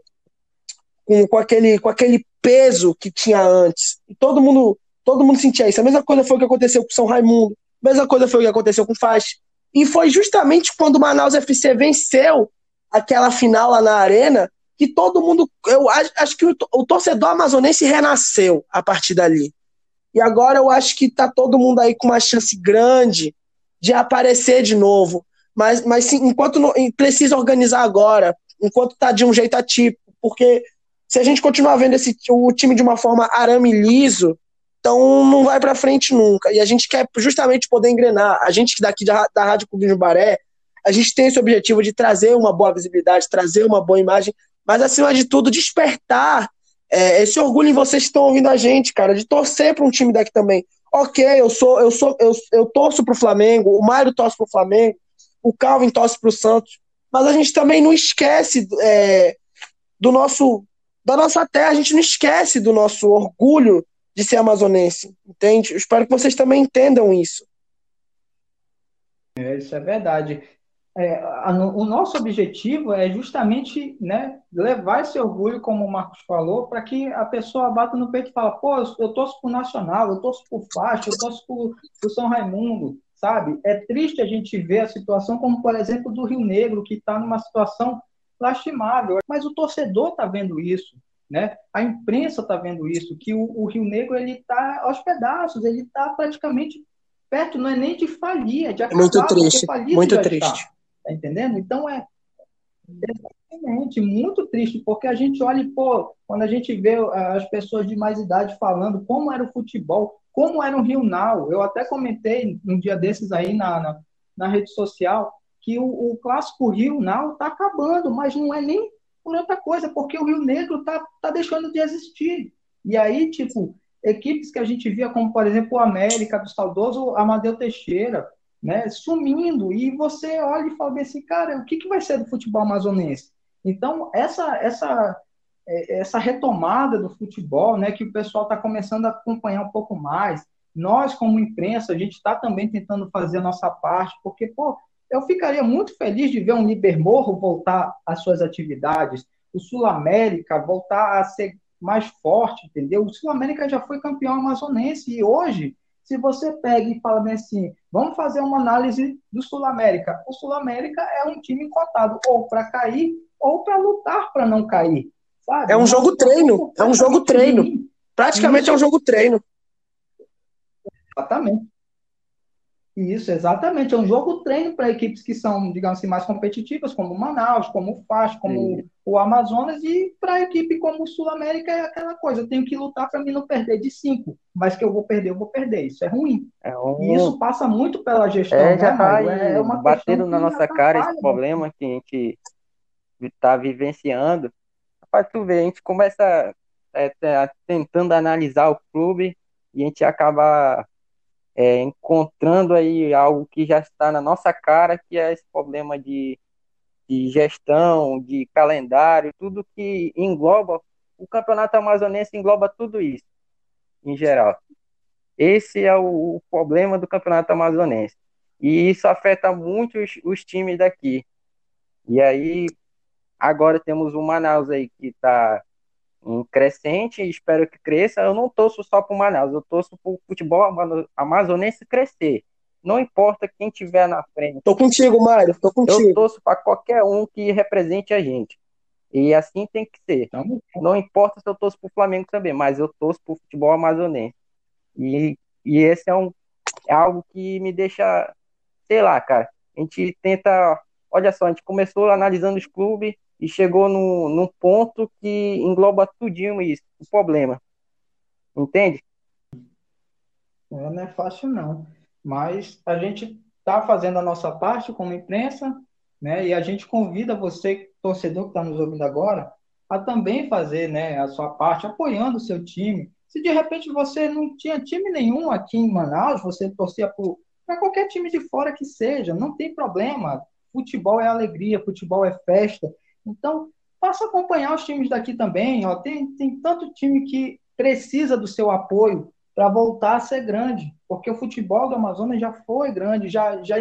com, com, aquele, com aquele peso que tinha antes. E todo mundo, todo mundo sentia isso. A mesma coisa foi o que aconteceu com São Raimundo, a mesma coisa foi o que aconteceu com Faz. E foi justamente quando o Manaus FC venceu aquela final lá na Arena que todo mundo. Eu acho, acho que o, o, torcedor amazonense renasceu a partir dali. E agora eu acho que tá todo mundo aí com uma chance grande de aparecer de novo. Mas, mas sim, enquanto não, precisa organizar agora, enquanto tá de um jeito atípico, porque se a gente continuar vendo esse, o time de uma forma arame liso, então não vai para frente nunca. E a gente quer justamente poder engrenar. A gente daqui da, da Rádio Clube de Baré, a gente tem esse objetivo de trazer uma boa visibilidade, trazer uma boa imagem mas acima de tudo, despertar é, esse orgulho em vocês que estão ouvindo a gente, cara, de torcer para um time daqui também. Ok, eu sou, eu sou, eu, eu torço para o Flamengo, o Mário torce para o Flamengo, o Calvin torce para o Santos, mas a gente também não esquece é, do nosso, da nossa terra, a gente não esquece do nosso orgulho de ser amazonense, entende? Eu espero que vocês também entendam isso. É, isso é verdade é, a, o nosso objetivo é justamente né, levar esse orgulho, como o Marcos falou, para que a pessoa bata no peito e fala, pô, eu torço o Nacional, eu torço o Faixa, eu torço o São Raimundo, sabe? É triste a gente ver a situação como, por exemplo, do Rio Negro, que está numa situação lastimável, mas o torcedor está vendo isso, né? A imprensa está vendo isso, que o, o Rio Negro ele está aos pedaços, ele está praticamente perto, não é nem de falir, é de acabar, Muito triste, muito triste. Está. Tá entendendo? Então é exatamente muito triste, porque a gente olha e, pô, quando a gente vê as pessoas de mais idade falando como era o futebol, como era o Rio Nau, eu até comentei um dia desses aí na, na, na rede social que o, o clássico Rio Nau está acabando, mas não é nem por outra coisa, porque o Rio Negro está tá deixando de existir. E aí, tipo, equipes que a gente via, como por exemplo o América, do saudoso Amadeu Teixeira, né, sumindo, e você olha e fala assim, cara, o que, que vai ser do futebol amazonense? Então, essa, essa, é, essa retomada do futebol, né, que o pessoal está começando a acompanhar um pouco mais, nós, como imprensa, a gente está também tentando fazer a nossa parte, porque, pô, eu ficaria muito feliz de ver um Libermorro voltar às suas atividades, o Sul América voltar a ser mais forte, entendeu? O Sul América já foi campeão amazonense e hoje se você pega e fala bem assim, vamos fazer uma análise do Sul América. O Sul América é um time cotado ou para cair ou para lutar para não cair. Sabe? É um jogo treino. É um jogo treino. Praticamente é um jogo treino. Exatamente. Isso, exatamente. É um jogo treino para equipes que são, digamos assim, mais competitivas, como o Manaus, como o FAS, como Sim. o Amazonas, e para a equipe como o Sul América é aquela coisa, eu tenho que lutar para mim não perder de cinco, mas que eu vou perder, eu vou perder. Isso é ruim. É um... E isso passa muito pela gestão, é, já né, tá é uma batendo na nossa cara esse problema que a gente está vivenciando. Para tu ver, a gente começa é, tentando analisar o clube e a gente acaba é, encontrando aí algo que já está na nossa cara, que é esse problema de, de gestão, de calendário, tudo que engloba, o campeonato amazonense engloba tudo isso, em geral. Esse é o, o problema do campeonato amazonense. E isso afeta muito os, os times daqui. E aí, agora temos o Manaus aí que está um crescente e espero que cresça. Eu não torço só para o Manaus, eu torço para o futebol amazonense crescer. Não importa quem tiver na frente. Tô contigo, Mário, tô contigo. Eu torço para qualquer um que represente a gente. E assim tem que ser. Não importa se eu torço para o Flamengo também, mas eu torço para o futebol amazonense. E, e esse é, um, é algo que me deixa, sei lá, cara. A gente tenta. Olha só, a gente começou analisando os clubes e chegou no, num ponto que engloba tudinho isso, o problema. Entende? É, não é fácil não, mas a gente está fazendo a nossa parte como imprensa, né? E a gente convida você, torcedor que está nos ouvindo agora, a também fazer, né, a sua parte, apoiando o seu time. Se de repente você não tinha time nenhum aqui em Manaus, você torcia para qualquer time de fora que seja, não tem problema. Futebol é alegria, futebol é festa. Então, passa a acompanhar os times daqui também. Ó. Tem, tem tanto time que precisa do seu apoio para voltar a ser grande, porque o futebol do Amazonas já foi grande, já, já,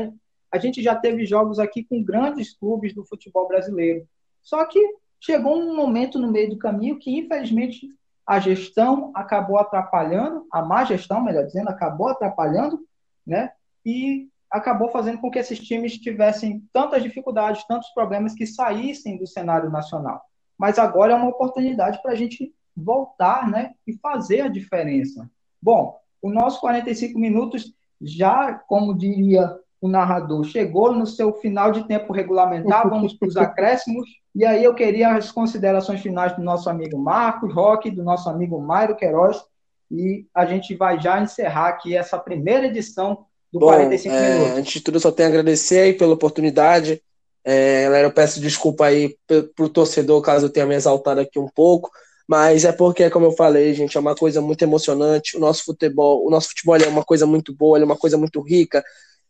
a gente já teve jogos aqui com grandes clubes do futebol brasileiro. Só que chegou um momento no meio do caminho que, infelizmente, a gestão acabou atrapalhando, a má gestão, melhor dizendo, acabou atrapalhando, né? E acabou fazendo com que esses times tivessem tantas dificuldades, tantos problemas que saíssem do cenário nacional. Mas agora é uma oportunidade para a gente voltar né, e fazer a diferença. Bom, o nosso 45 minutos já, como diria o narrador, chegou no seu final de tempo regulamentar, vamos para os acréscimos. E aí eu queria as considerações finais do nosso amigo Marcos Roque, do nosso amigo Mário Queiroz, e a gente vai já encerrar aqui essa primeira edição do Bom, 45 é, minutos. Antes de tudo, só tenho a agradecer aí pela oportunidade. É, galera, eu peço desculpa aí pro torcedor caso eu tenha me exaltado aqui um pouco, mas é porque, como eu falei, gente, é uma coisa muito emocionante. O nosso futebol, o nosso futebol é uma coisa muito boa, é uma coisa muito rica.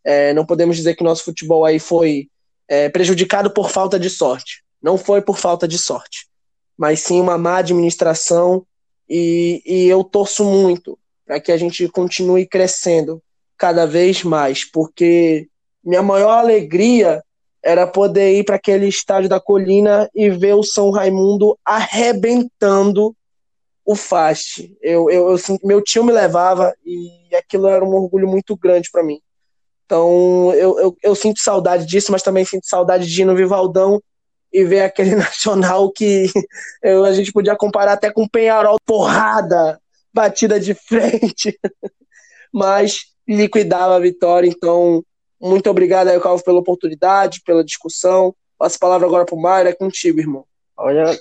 É, não podemos dizer que o nosso futebol aí foi é, prejudicado por falta de sorte. Não foi por falta de sorte, mas sim uma má administração. E, e eu torço muito para que a gente continue crescendo, cada vez mais, porque minha maior alegria era poder ir para aquele estádio da Colina e ver o São Raimundo arrebentando o Fast. Eu, eu, eu, meu tio me levava e aquilo era um orgulho muito grande para mim. Então eu, eu, eu, sinto saudade disso, mas também sinto saudade de ir no Vivaldão e ver aquele nacional que eu, a gente podia comparar até com Penharol, porrada, batida de frente. mas liquidava a vitória. Então, muito obrigado aí, Calvo, pela oportunidade, pela discussão. Passo a palavra agora para o Mário, é contigo, irmão. Olha,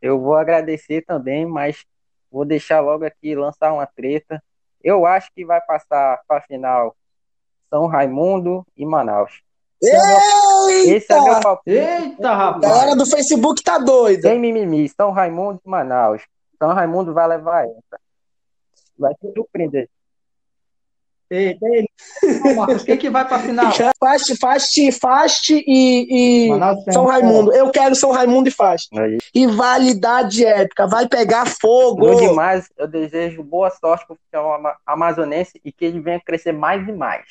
eu vou agradecer também, mas vou deixar logo aqui lançar uma treta. Eu acho que vai passar para a final São Raimundo e Manaus. Eita! Esse é meu palpite. Eita, rapaz! A galera do Facebook tá doida. Sem mimimi, São Raimundo e Manaus. São Raimundo vai levar essa. Vai te surpreender. Eita, ele. Marcos, quem que vai para a final? Fast, Fast, Fast e, e São Raimundo. Eu quero São Raimundo e Fast. Aí. Rivalidade épica, vai pegar fogo. Bom demais, eu desejo boa sorte para o futebol amazonense e que ele venha crescer mais e mais.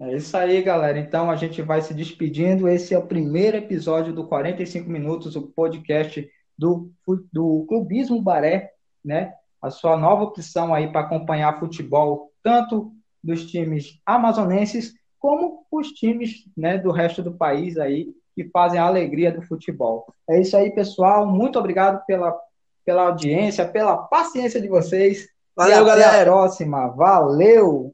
É isso aí, galera. Então a gente vai se despedindo. Esse é o primeiro episódio do 45 Minutos, o podcast do, do Clubismo Baré, né? A sua nova opção aí para acompanhar futebol, tanto dos times amazonenses, como os times né, do resto do país aí, que fazem a alegria do futebol. É isso aí, pessoal. Muito obrigado pela, pela audiência, pela paciência de vocês. Valeu, e galera. Até a próxima. Valeu!